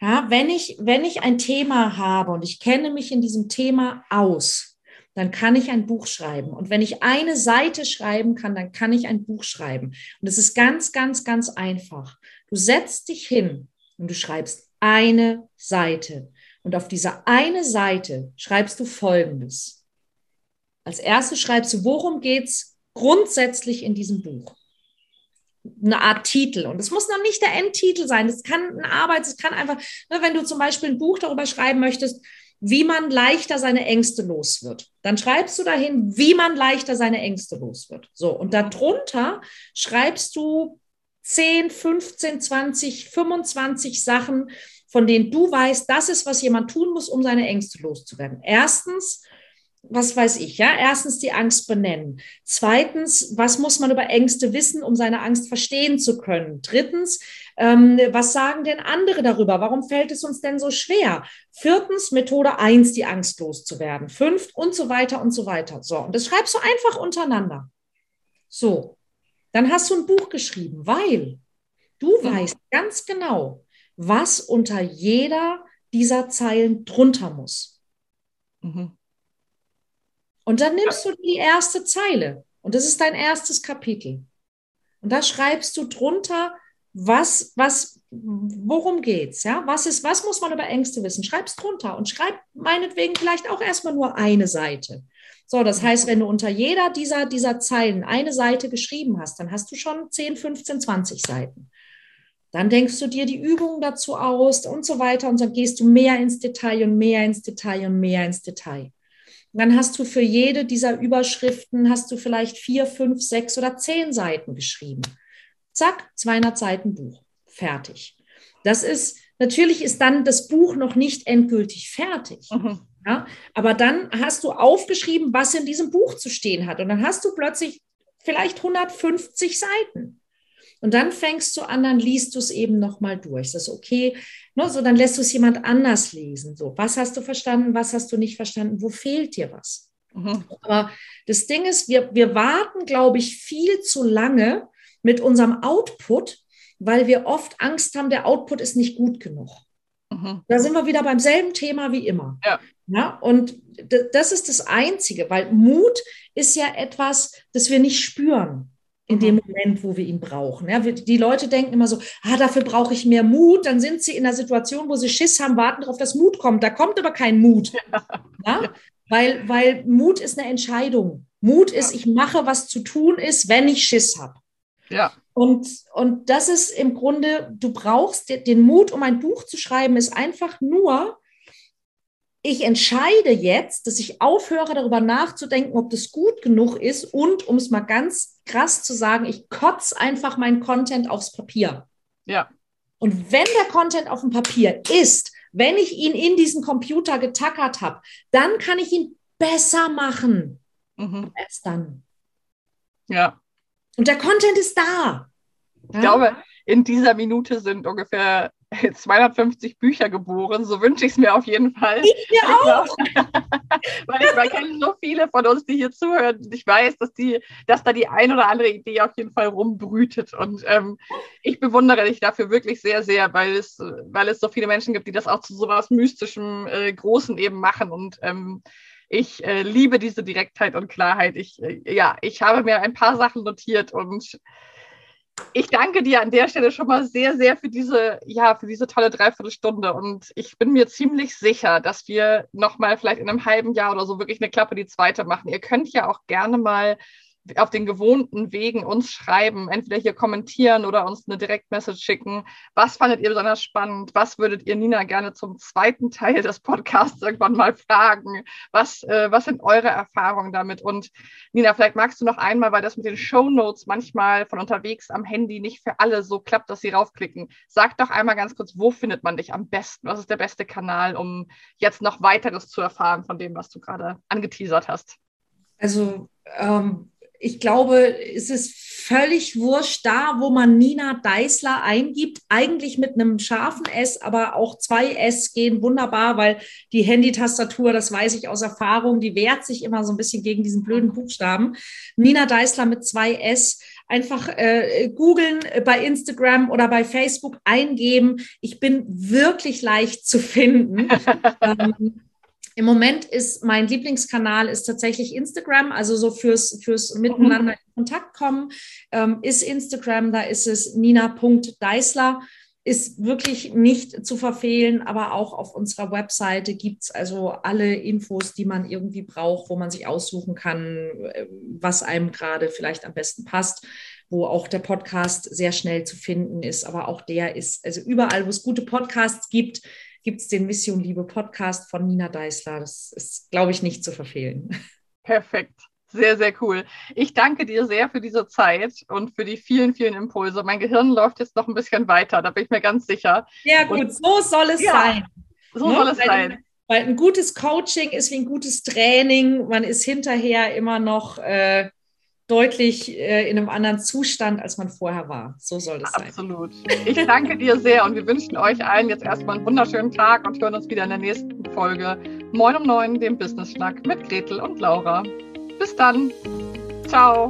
[SPEAKER 2] Ja, wenn ich, wenn ich ein Thema habe und ich kenne mich in diesem Thema aus, dann kann ich ein Buch schreiben. Und wenn ich eine Seite schreiben kann, dann kann ich ein Buch schreiben. Und es ist ganz, ganz, ganz einfach. Du setzt dich hin und du schreibst eine Seite. Und auf dieser eine Seite schreibst du Folgendes. Als erstes schreibst du, worum geht es grundsätzlich in diesem Buch? Eine Art Titel. Und es muss noch nicht der Endtitel sein. Es kann ein Arbeits, es kann einfach, ne, wenn du zum Beispiel ein Buch darüber schreiben möchtest, wie man leichter seine Ängste los wird. Dann schreibst du dahin, wie man leichter seine Ängste los wird. So, und darunter schreibst du 10, 15, 20, 25 Sachen, von denen du weißt, das ist, was jemand tun muss, um seine Ängste loszuwerden. Erstens, was weiß ich, ja? Erstens die Angst benennen. Zweitens, was muss man über Ängste wissen, um seine Angst verstehen zu können? Drittens, ähm, was sagen denn andere darüber? Warum fällt es uns denn so schwer? Viertens, Methode eins, die Angst loszuwerden. Fünft und so weiter und so weiter. So, und das schreibst du einfach untereinander. So, dann hast du ein Buch geschrieben, weil du weißt ganz genau, was unter jeder dieser Zeilen drunter muss. Mhm. Und dann nimmst du die erste Zeile und das ist dein erstes Kapitel. Und da schreibst du drunter, was, was, worum geht's, ja? Was ist, was muss man über Ängste wissen? Schreib's drunter und schreib meinetwegen vielleicht auch erstmal nur eine Seite. So, das heißt, wenn du unter jeder dieser, dieser Zeilen eine Seite geschrieben hast, dann hast du schon 10, 15, 20 Seiten. Dann denkst du dir die Übungen dazu aus und so weiter und dann gehst du mehr ins Detail und mehr ins Detail und mehr ins Detail dann hast du für jede dieser Überschriften, hast du vielleicht vier, fünf, sechs oder zehn Seiten geschrieben. Zack, 200 Seiten Buch. Fertig. Das ist, natürlich ist dann das Buch noch nicht endgültig fertig. Mhm. Ja, aber dann hast du aufgeschrieben, was in diesem Buch zu stehen hat. Und dann hast du plötzlich vielleicht 150 Seiten. Und dann fängst du an, dann liest du es eben nochmal durch. Das ist okay. Ne, so, dann lässt du es jemand anders lesen. So, was hast du verstanden, was hast du nicht verstanden, wo fehlt dir was? Mhm. Aber das Ding ist, wir, wir warten, glaube ich, viel zu lange mit unserem Output, weil wir oft Angst haben, der Output ist nicht gut genug. Mhm. Da sind wir wieder beim selben Thema wie immer. Ja. ja. Und das ist das Einzige, weil Mut ist ja etwas, das wir nicht spüren in dem mhm. Moment, wo wir ihn brauchen. Ja, die Leute denken immer so, ah, dafür brauche ich mehr Mut. Dann sind sie in einer Situation, wo sie Schiss haben, warten darauf, dass Mut kommt. Da kommt aber kein Mut. Ja. ja? Weil, weil Mut ist eine Entscheidung. Mut ist, ich mache, was zu tun ist, wenn ich Schiss habe. Ja. Und, und das ist im Grunde, du brauchst den Mut, um ein Buch zu schreiben, ist einfach nur, ich entscheide jetzt, dass ich aufhöre, darüber nachzudenken, ob das gut genug ist und, um es mal ganz krass zu sagen, ich kotze einfach meinen Content aufs Papier. Ja. Und wenn der Content auf dem Papier ist, wenn ich ihn in diesen Computer getackert habe, dann kann ich ihn besser machen. Mhm. Erst dann. Ja. Und der Content ist da.
[SPEAKER 1] Ich glaube, in dieser Minute sind ungefähr 250 Bücher geboren, so wünsche ich es mir auf jeden Fall. Ich mir auch. Weil ich, ich kenne so viele von uns, die hier zuhören. Ich weiß, dass, die, dass da die ein oder andere Idee auf jeden Fall rumbrütet. Und ähm, ich bewundere dich dafür wirklich sehr, sehr, weil es, weil es so viele Menschen gibt, die das auch zu so was Mystischem, äh, Großen eben machen. Und ähm, ich äh, liebe diese Direktheit und Klarheit. Ich, äh, ja, ich habe mir ein paar Sachen notiert und Ich danke dir an der Stelle schon mal sehr, sehr für diese, ja, für diese tolle Dreiviertelstunde. Und ich bin mir ziemlich sicher, dass wir nochmal vielleicht in einem halben Jahr oder so wirklich eine Klappe die zweite machen. Ihr könnt ja auch gerne mal auf den gewohnten Wegen uns schreiben, entweder hier kommentieren oder uns eine Direktmessage schicken. Was fandet ihr besonders spannend? Was würdet ihr Nina gerne zum zweiten Teil des Podcasts irgendwann mal fragen? Was, äh, was sind eure Erfahrungen damit? Und Nina, vielleicht magst du noch einmal, weil das mit den Show Notes manchmal von unterwegs am Handy nicht für alle so klappt, dass sie raufklicken. Sag doch einmal ganz kurz, wo findet man dich am besten? Was ist der beste Kanal, um jetzt noch weiteres zu erfahren von dem, was du gerade angeteasert hast?
[SPEAKER 2] Also ähm ich glaube, es ist völlig wurscht da, wo man Nina Deißler eingibt. Eigentlich mit einem scharfen S, aber auch zwei S gehen wunderbar, weil die Handytastatur, das weiß ich aus Erfahrung, die wehrt sich immer so ein bisschen gegen diesen blöden Buchstaben. Nina Deißler mit zwei S. Einfach äh, googeln bei Instagram oder bei Facebook eingeben. Ich bin wirklich leicht zu finden. ähm, im Moment ist mein Lieblingskanal ist tatsächlich Instagram, also so fürs, fürs Miteinander in Kontakt kommen, ähm, ist Instagram, da ist es nina.deisler, ist wirklich nicht zu verfehlen, aber auch auf unserer Webseite gibt es also alle Infos, die man irgendwie braucht, wo man sich aussuchen kann, äh, was einem gerade vielleicht am besten passt wo auch der Podcast sehr schnell zu finden ist. Aber auch der ist, also überall, wo es gute Podcasts gibt, gibt es den Mission Liebe Podcast von Nina Deißler. Das ist, glaube ich, nicht zu verfehlen.
[SPEAKER 1] Perfekt. Sehr, sehr cool. Ich danke dir sehr für diese Zeit und für die vielen, vielen Impulse. Mein Gehirn läuft jetzt noch ein bisschen weiter, da bin ich mir ganz sicher.
[SPEAKER 2] Ja, gut, und, so soll es ja, sein.
[SPEAKER 1] So ne? soll es weil, sein.
[SPEAKER 2] Weil ein gutes Coaching ist wie ein gutes Training. Man ist hinterher immer noch äh, deutlich äh, in einem anderen Zustand, als man vorher war. So soll das
[SPEAKER 1] sein. Absolut. Ich danke dir sehr und wir wünschen euch allen jetzt erstmal einen wunderschönen Tag und hören uns wieder in der nächsten Folge Moin um Neun, dem Business Schnack mit Gretel und Laura. Bis dann. Ciao.